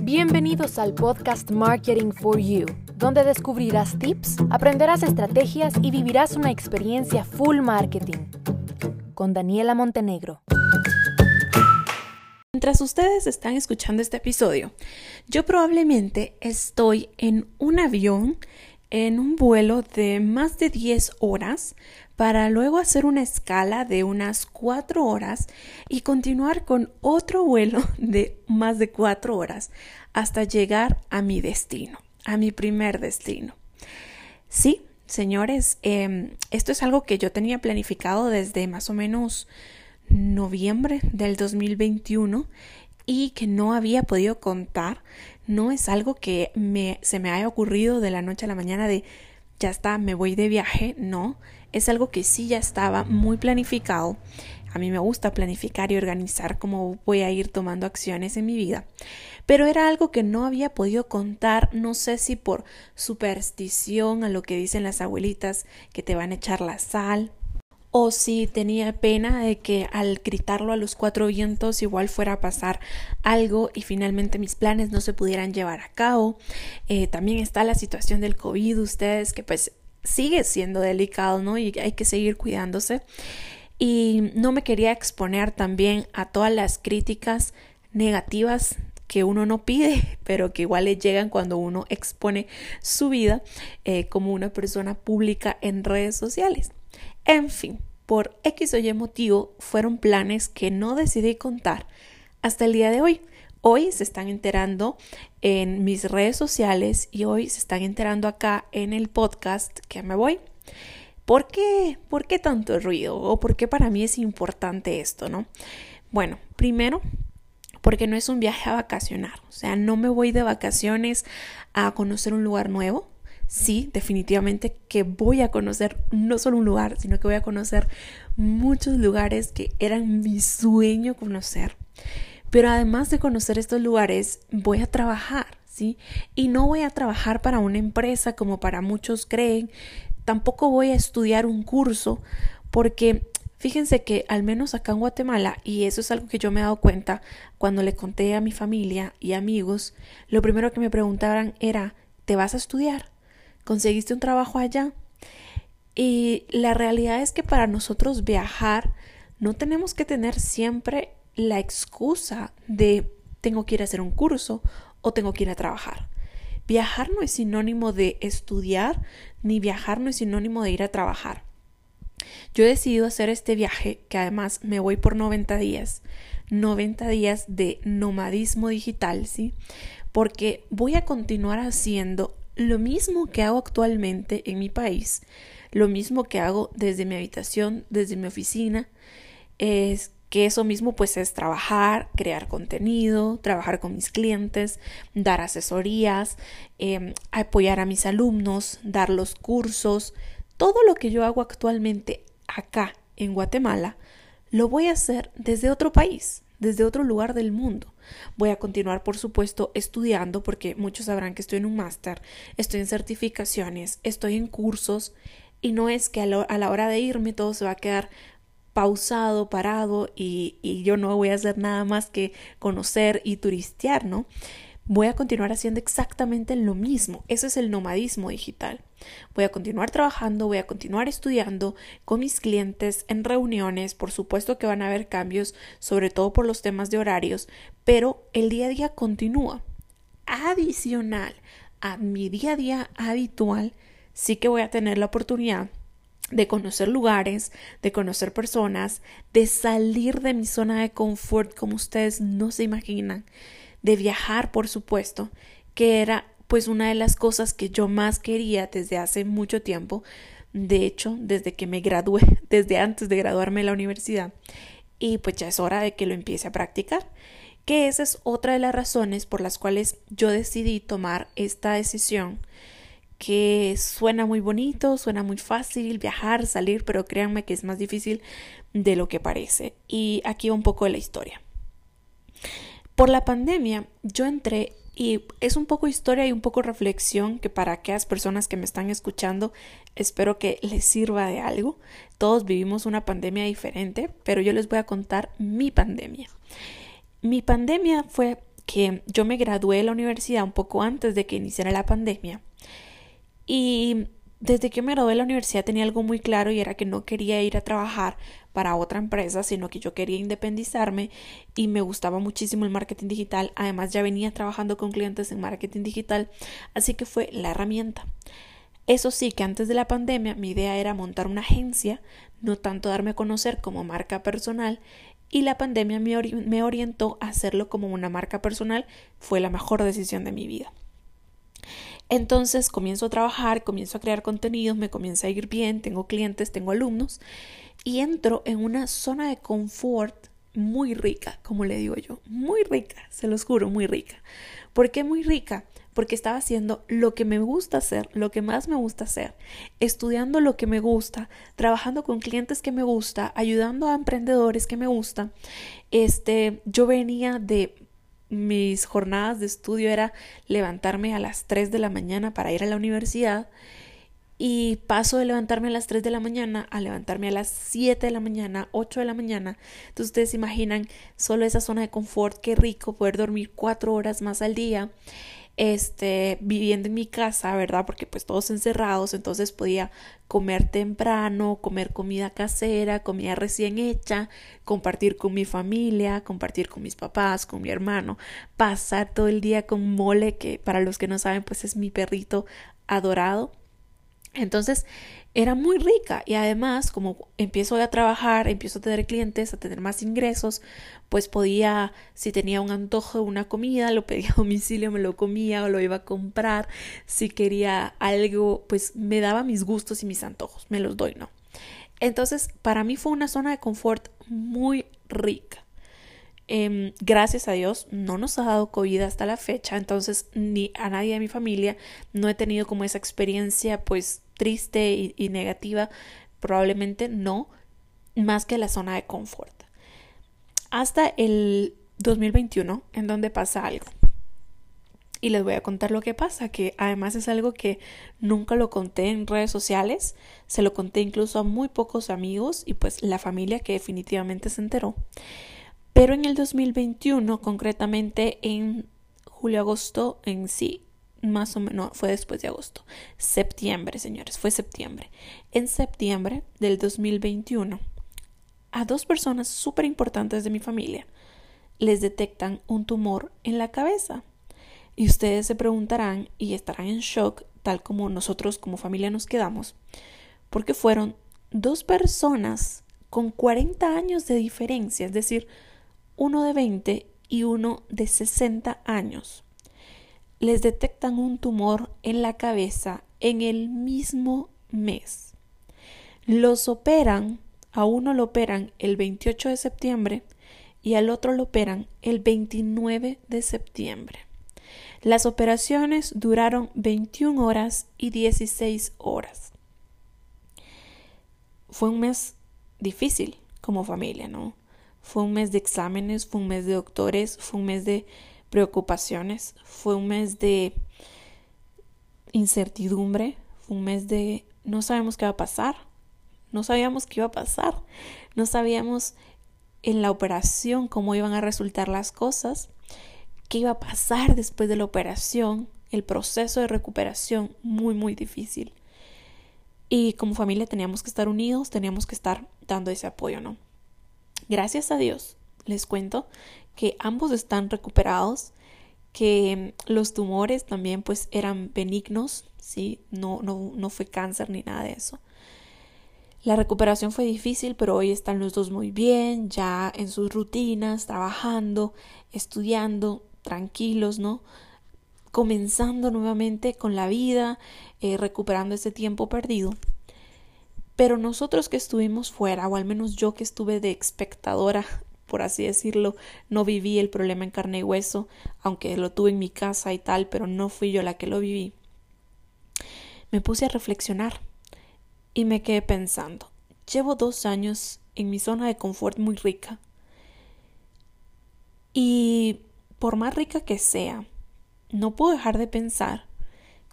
Bienvenidos al podcast Marketing for You, donde descubrirás tips, aprenderás estrategias y vivirás una experiencia full marketing. Con Daniela Montenegro. Mientras ustedes están escuchando este episodio, yo probablemente estoy en un avión en un vuelo de más de 10 horas para luego hacer una escala de unas 4 horas y continuar con otro vuelo de más de 4 horas hasta llegar a mi destino, a mi primer destino. Sí, señores, em, esto es algo que yo tenía planificado desde más o menos noviembre del 2021 y que no había podido contar no es algo que me, se me haya ocurrido de la noche a la mañana de ya está, me voy de viaje, no, es algo que sí ya estaba muy planificado. A mí me gusta planificar y organizar cómo voy a ir tomando acciones en mi vida. Pero era algo que no había podido contar, no sé si por superstición a lo que dicen las abuelitas, que te van a echar la sal, o si tenía pena de que al gritarlo a los cuatro vientos igual fuera a pasar algo y finalmente mis planes no se pudieran llevar a cabo. Eh, también está la situación del COVID, ustedes que pues sigue siendo delicado, ¿no? Y hay que seguir cuidándose. Y no me quería exponer también a todas las críticas negativas que uno no pide, pero que igual le llegan cuando uno expone su vida eh, como una persona pública en redes sociales. En fin, por X o Y motivo fueron planes que no decidí contar hasta el día de hoy. Hoy se están enterando en mis redes sociales y hoy se están enterando acá en el podcast que me voy. ¿Por qué? ¿Por qué tanto ruido? ¿O por qué para mí es importante esto, no? Bueno, primero, porque no es un viaje a vacacionar. O sea, no me voy de vacaciones a conocer un lugar nuevo sí, definitivamente que voy a conocer no solo un lugar, sino que voy a conocer muchos lugares que eran mi sueño conocer. Pero además de conocer estos lugares, voy a trabajar, ¿sí? Y no voy a trabajar para una empresa como para muchos creen, tampoco voy a estudiar un curso, porque Fíjense que al menos acá en Guatemala, y eso es algo que yo me he dado cuenta cuando le conté a mi familia y amigos, lo primero que me preguntaban era, ¿te vas a estudiar? Conseguiste un trabajo allá. Y la realidad es que para nosotros viajar no tenemos que tener siempre la excusa de tengo que ir a hacer un curso o tengo que ir a trabajar. Viajar no es sinónimo de estudiar, ni viajar no es sinónimo de ir a trabajar. Yo he decidido hacer este viaje, que además me voy por 90 días, 90 días de nomadismo digital, ¿sí? Porque voy a continuar haciendo lo mismo que hago actualmente en mi país, lo mismo que hago desde mi habitación, desde mi oficina, es que eso mismo pues es trabajar, crear contenido, trabajar con mis clientes, dar asesorías, em, apoyar a mis alumnos, dar los cursos, todo lo que yo hago actualmente acá en Guatemala, lo voy a hacer desde otro país, desde otro lugar del mundo. Voy a continuar, por supuesto, estudiando porque muchos sabrán que estoy en un máster, estoy en certificaciones, estoy en cursos y no es que a, la hora de irme todo se va a quedar pausado, parado y, y yo no voy a hacer nada más que conocer y turistear, ¿no? voy a continuar haciendo exactamente lo mismo. Eso es el nomadismo digital. Voy a continuar trabajando, voy a continuar estudiando con mis clientes en reuniones. Por supuesto que van a haber cambios, sobre todo por los temas de horarios, pero el día a día continúa. Adicional a mi día a día habitual, sí que voy a tener la oportunidad de conocer lugares, de conocer personas, de salir de mi zona de confort como ustedes no se imaginan de viajar, por supuesto, que era pues una de las cosas que yo más quería desde hace mucho tiempo, de hecho, desde que me gradué, desde antes de graduarme de la universidad, y pues ya es hora de que lo empiece a practicar, que esa es otra de las razones por las cuales yo decidí tomar esta decisión que suena muy bonito, suena muy fácil viajar, salir, pero créanme que es más difícil de lo que parece. Y aquí va un poco de la historia. Por la pandemia yo entré y es un poco historia y un poco reflexión que para aquellas personas que me están escuchando espero que les sirva de algo. Todos vivimos una pandemia diferente, pero yo les voy a contar mi pandemia. Mi pandemia fue que yo me gradué de la universidad un poco antes de que iniciara la pandemia. Y desde que me gradué de la universidad tenía algo muy claro y era que no quería ir a trabajar para otra empresa, sino que yo quería independizarme y me gustaba muchísimo el marketing digital. Además ya venía trabajando con clientes en marketing digital, así que fue la herramienta. Eso sí, que antes de la pandemia mi idea era montar una agencia, no tanto darme a conocer como marca personal, y la pandemia me, orientó a hacerlo como una marca personal, fue la mejor decisión de mi vida. Entonces comienzo a trabajar, comienzo a crear contenidos, me comienza a ir bien, tengo clientes, tengo alumnos y entro en una zona de confort muy rica, como le digo yo, muy rica, se los juro, muy rica. ¿Por qué muy rica? Porque estaba haciendo lo que me gusta hacer, lo que más me gusta hacer, estudiando lo que me gusta, trabajando con clientes que me gusta, ayudando a emprendedores que me gusta. Este, yo venía de mis jornadas de estudio era levantarme a las 3 de la mañana para ir a la universidad y paso de levantarme a las 3 de la mañana a levantarme a las 7 de la mañana, 8 de la mañana. Entonces ustedes imaginan solo esa zona de confort, qué rico poder dormir 4 horas más al día este, viviendo en mi casa, ¿verdad? Porque pues todos encerrados, entonces podía comer temprano, comer comida casera, comida recién hecha, compartir con mi familia, compartir con mis papás, con mi hermano, pasar todo el día con Mole, que para los que no saben, pues es mi perrito adorado. Entonces era muy rica y además como empiezo a trabajar, empiezo a tener clientes, a tener más ingresos, pues podía, si tenía un antojo una comida, lo pedía a domicilio, me lo comía o lo iba a comprar, si quería algo, pues me daba mis gustos y mis antojos, me los doy, ¿no? Entonces, para mí fue una zona de confort muy rica. Em, gracias a Dios no nos ha dado COVID hasta la fecha, entonces ni a nadie de mi familia no he tenido como esa experiencia pues triste y, y negativa, probablemente no, más que la zona de confort. Hasta el 2021, en donde pasa algo. Y les voy a contar lo que pasa, que además es algo que nunca lo conté en redes sociales, se lo conté incluso a muy pocos amigos y pues la familia que definitivamente se enteró. Pero en el 2021, concretamente en julio-agosto, en sí, más o menos, fue después de agosto, septiembre, señores, fue septiembre. En septiembre del 2021, a dos personas súper importantes de mi familia les detectan un tumor en la cabeza. Y ustedes se preguntarán y estarán en shock, tal como nosotros como familia nos quedamos, porque fueron dos personas con 40 años de diferencia, es decir, uno de 20 y uno de 60 años. Les detectan un tumor en la cabeza en el mismo mes. Los operan, a uno lo operan el 28 de septiembre y al otro lo operan el 29 de septiembre. Las operaciones duraron 21 horas y 16 horas. Fue un mes difícil como familia, ¿no? Fue un mes de exámenes, fue un mes de doctores, fue un mes de preocupaciones, fue un mes de incertidumbre, fue un mes de no sabemos qué va a pasar, no sabíamos qué iba a pasar, no sabíamos en la operación cómo iban a resultar las cosas, qué iba a pasar después de la operación, el proceso de recuperación muy muy difícil. Y como familia teníamos que estar unidos, teníamos que estar dando ese apoyo, ¿no? Gracias a Dios, les cuento que ambos están recuperados, que los tumores también pues eran benignos, ¿sí? No, no, no fue cáncer ni nada de eso. La recuperación fue difícil, pero hoy están los dos muy bien, ya en sus rutinas, trabajando, estudiando, tranquilos, ¿no? Comenzando nuevamente con la vida, eh, recuperando ese tiempo perdido. Pero nosotros que estuvimos fuera, o al menos yo que estuve de espectadora, por así decirlo, no viví el problema en carne y hueso, aunque lo tuve en mi casa y tal, pero no fui yo la que lo viví. Me puse a reflexionar y me quedé pensando, llevo dos años en mi zona de confort muy rica. Y por más rica que sea, no puedo dejar de pensar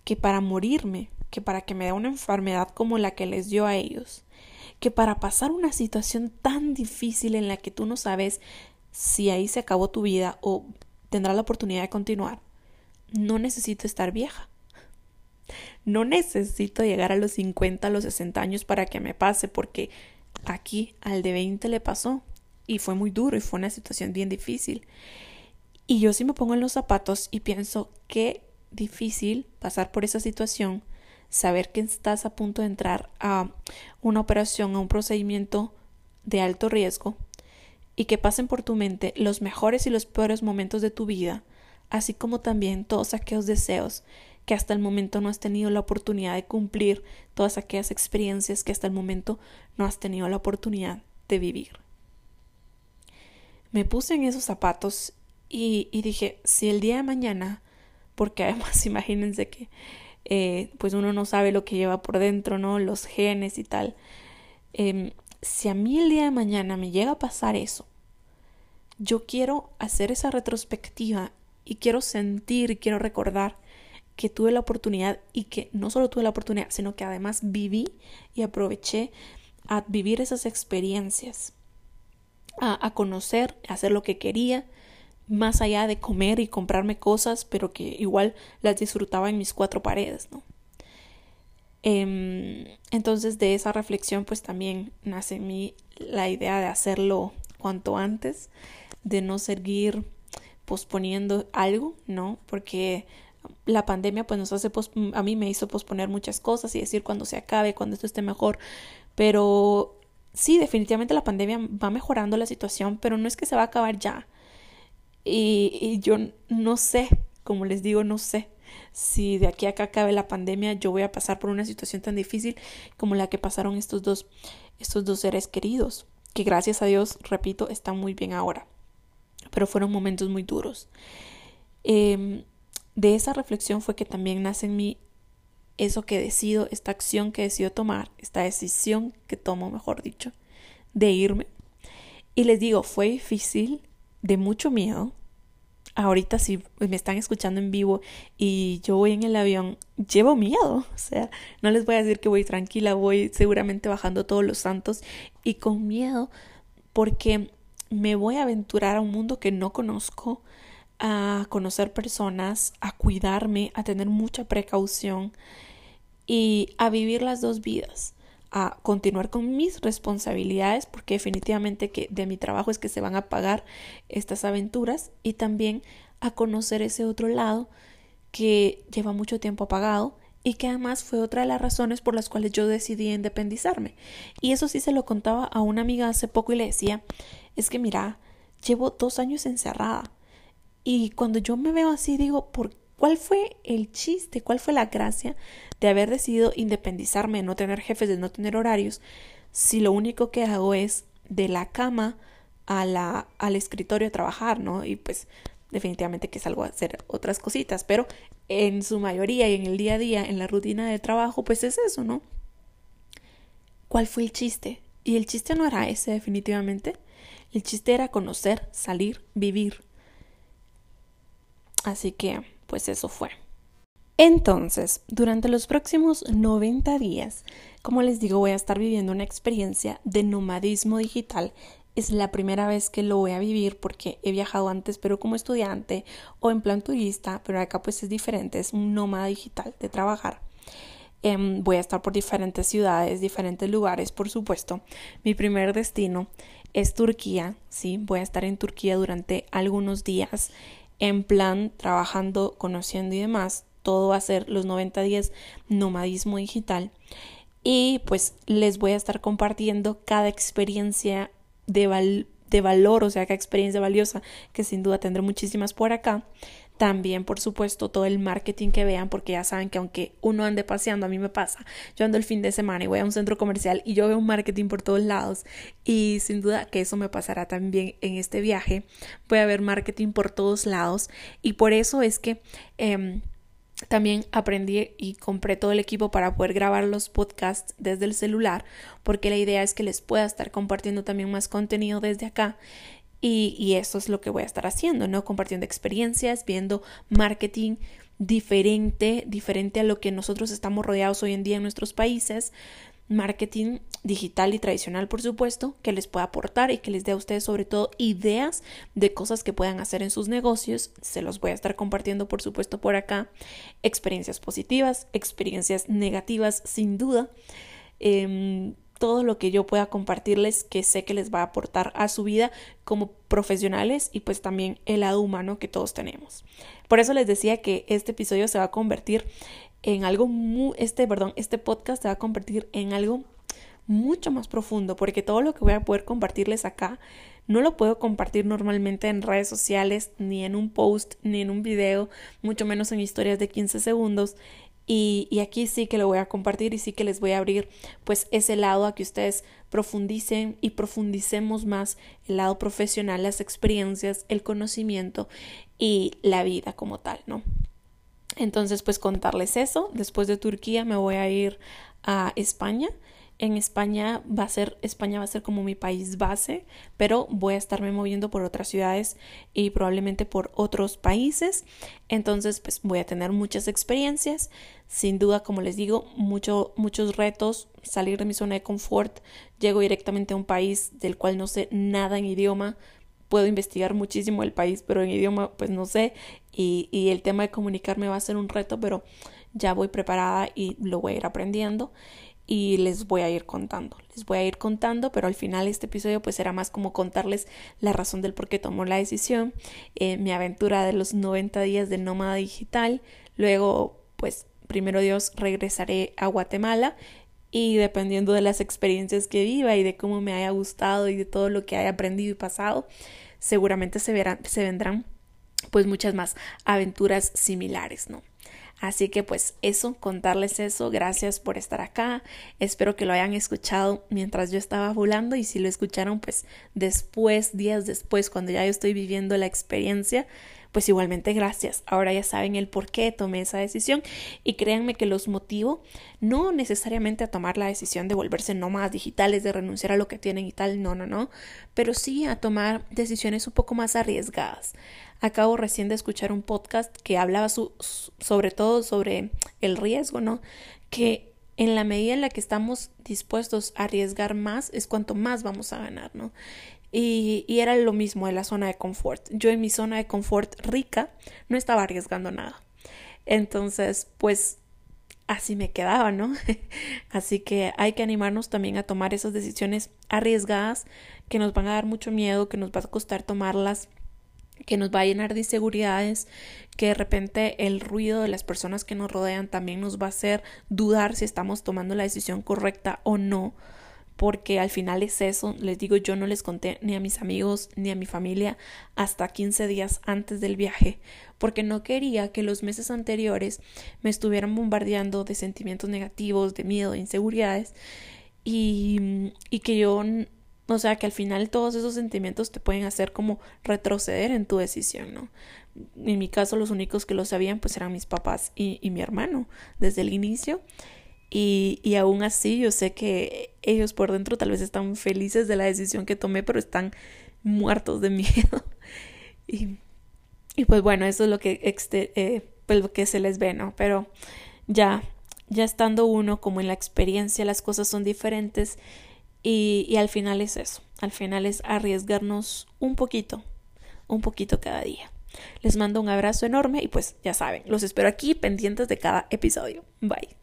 que para morirme que para que me dé una enfermedad como la que les dio a ellos, que para pasar una situación tan difícil en la que tú no sabes si ahí se acabó tu vida o tendrá la oportunidad de continuar. No necesito estar vieja. No necesito llegar a los 50, a los 60 años para que me pase, porque aquí al de 20 le pasó y fue muy duro y fue una situación bien difícil. Y yo sí me pongo en los zapatos y pienso qué difícil pasar por esa situación, saber que estás a punto de entrar a una operación, a un procedimiento de alto riesgo y que pasen por tu mente los mejores y los peores momentos de tu vida, así como también todos aquellos deseos que hasta el momento no has tenido la oportunidad de cumplir, todas aquellas experiencias que hasta el momento no has tenido la oportunidad de vivir. Me puse en esos zapatos y, dije, si el día de mañana, porque además imagínense que eh, pues uno no sabe lo que lleva por dentro, ¿no? Los genes y tal. Em, si a mí el día de mañana me llega a pasar eso, yo quiero hacer esa retrospectiva y quiero sentir, quiero recordar que tuve la oportunidad y que no solo tuve la oportunidad, sino que además viví y aproveché a vivir esas experiencias, a, a conocer, a hacer lo que quería, más allá de comer y comprarme cosas, pero que igual las disfrutaba en mis cuatro paredes, ¿no? Em, entonces de esa reflexión pues también nace en mí la idea de hacerlo cuanto antes, de no seguir posponiendo algo, ¿no? Porque la pandemia pues nos hace, a mí me hizo posponer muchas cosas y decir cuando se acabe, cuando esto esté mejor, pero sí, definitivamente la pandemia va mejorando la situación, pero no es que se va a acabar ya. Y, yo no sé, como les digo, no sé si de aquí a acá acabe la pandemia, yo voy a pasar por una situación tan difícil como la que pasaron estos dos, estos dos seres queridos, que gracias a Dios, repito, están muy bien ahora. Pero fueron momentos muy duros. Eh, de esa reflexión fue que también nace en mí eso que decido, esta acción que decido tomar, esta decisión que tomo, mejor dicho, de irme. Y les digo, fue difícil, de mucho miedo, ahorita si me están escuchando en vivo y yo voy en el avión, llevo miedo. O sea, no les voy a decir que voy tranquila, voy seguramente bajando todos los santos y con miedo porque me voy a aventurar a un mundo que no conozco, a conocer personas, a cuidarme, a tener mucha precaución y a vivir las dos vidas a continuar con mis responsabilidades porque definitivamente que de mi trabajo es que se van a pagar estas aventuras y también a conocer ese otro lado que lleva mucho tiempo apagado y que además fue otra de las razones por las cuales yo decidí independizarme. Y eso sí se lo contaba a una amiga hace poco y le decía, es que mira, llevo dos años encerrada y cuando yo me veo así digo, ¿por ¿Cuál fue el chiste? ¿Cuál fue la gracia de haber decidido independizarme, de no tener jefes, de no tener horarios, si lo único que hago es de la cama al escritorio trabajar, ¿no? Y pues definitivamente que salgo a hacer otras cositas, pero en su mayoría y en el día a día, en la rutina de trabajo, pues es eso, ¿no? ¿Cuál fue el chiste? Y el chiste no era ese, definitivamente. El chiste era conocer, salir, vivir. Así que pues eso fue. Entonces, durante los próximos 90 días, como les digo, voy a estar viviendo una experiencia de nomadismo digital. Es la primera vez que lo voy a vivir porque he viajado antes, pero como estudiante o en plan turista, pero acá pues es diferente, es un nómada digital de trabajar. Em, voy a estar por diferentes ciudades, diferentes lugares, por supuesto. Mi primer destino es Turquía, sí, voy a estar en Turquía durante algunos días en plan trabajando, conociendo y demás. Todo va a ser los 90 días nomadismo digital. Y pues les voy a estar compartiendo cada experiencia de, de valor, o sea, cada experiencia valiosa, que sin duda tendré muchísimas por acá. También, por supuesto, todo el marketing que vean, porque ya saben que aunque uno ande paseando, a mí me pasa. Yo ando el fin de semana y voy a un centro comercial y yo veo un marketing por todos lados. Y sin duda que eso me pasará también en este viaje. Voy a ver marketing por todos lados. Y por eso es que em, también aprendí y compré todo el equipo para poder grabar los podcasts desde el celular, porque la idea es que les pueda estar compartiendo también más contenido desde acá y, y eso es lo que voy a estar haciendo, ¿no? Compartiendo experiencias, viendo marketing diferente, diferente a lo que nosotros estamos rodeados hoy en día en nuestros países, marketing digital y tradicional, por supuesto, que les pueda aportar y que les dé a ustedes sobre todo ideas de cosas que puedan hacer en sus negocios. Se los voy a estar compartiendo, por supuesto, por acá. Experiencias positivas, experiencias negativas, sin duda. Em, todo lo que yo pueda compartirles que sé que les va a aportar a su vida como profesionales y pues también el lado humano que todos tenemos. Por eso les decía que este episodio se va a convertir en algo muy, este, perdón, este podcast se va a convertir en algo mucho más profundo, porque todo lo que voy a poder compartirles acá no lo puedo compartir normalmente en redes sociales, ni en un post, ni en un video, mucho menos en historias de 15 segundos. Y, aquí sí que lo voy a compartir y sí que les voy a abrir pues ese lado a que ustedes profundicen y profundicemos más el lado profesional, las experiencias, el conocimiento y la vida como tal, ¿no? Entonces pues contarles eso. Después de Turquía me voy a ir a España en España va a ser España va a ser como mi país base, pero voy a estarme moviendo por otras ciudades y probablemente por otros países. Entonces, pues voy a tener muchas experiencias, sin duda, como les digo, mucho, muchos retos, salir de mi zona de confort. Llego directamente a un país del cual no sé nada en idioma. Puedo investigar muchísimo el país, pero en idioma pues no sé. Y, y el tema de comunicarme va a ser un reto, pero ya voy preparada y lo voy a ir aprendiendo y les voy a ir contando. Les voy a ir contando, pero al final este episodio pues será más como contarles la razón del por qué tomó la decisión, eh, mi aventura de los 90 días de nómada digital, luego pues primero Dios regresaré a Guatemala y dependiendo de las experiencias que viva y de cómo me haya gustado y de todo lo que haya aprendido y pasado, seguramente se, verán, se vendrán pues muchas más aventuras similares, ¿no? Así que pues eso, contarles eso, gracias por estar acá, espero que lo hayan escuchado mientras yo estaba volando y si lo escucharon pues después, días después, cuando ya yo estoy viviendo la experiencia, pues igualmente gracias. Ahora ya saben el por qué tomé esa decisión y créanme que los motivo no necesariamente a tomar la decisión de volverse nómadas digitales, de renunciar a lo que tienen y tal, no, no, no, pero sí a tomar decisiones un poco más arriesgadas. Acabo recién de escuchar un podcast que hablaba sobre todo sobre el riesgo, ¿no? Que en la medida en la que estamos dispuestos a arriesgar más es cuanto más vamos a ganar, ¿no? Y, era lo mismo de la zona de confort. Yo en mi zona de confort rica no estaba arriesgando nada. Entonces, pues así me quedaba, ¿no? así que hay que animarnos también a tomar esas decisiones arriesgadas que nos van a dar mucho miedo, que nos va a costar tomarlas, que nos va a llenar de inseguridades, que de repente el ruido de las personas que nos rodean también nos va a hacer dudar si estamos tomando la decisión correcta o no porque al final es eso, les digo, yo no les conté ni a mis amigos ni a mi familia hasta 15 días antes del viaje, porque no quería que los meses anteriores me estuvieran bombardeando de sentimientos negativos, de miedo, de inseguridades, y, y que yo, o sea, que al final todos esos sentimientos te pueden hacer como retroceder en tu decisión, ¿no? En mi caso, los únicos que lo sabían, pues eran mis papás y, y mi hermano desde el inicio. Y, y aún así yo sé que ellos por dentro tal vez están felices de la decisión que tomé, pero están muertos de miedo. y, y pues bueno, eso es lo que, eh, pues lo que se les ve, ¿no? Pero ya, ya estando uno como en la experiencia, las cosas son diferentes y, y al final es eso, al final es arriesgarnos un poquito, un poquito cada día. Les mando un abrazo enorme y pues ya saben, los espero aquí pendientes de cada episodio. Bye.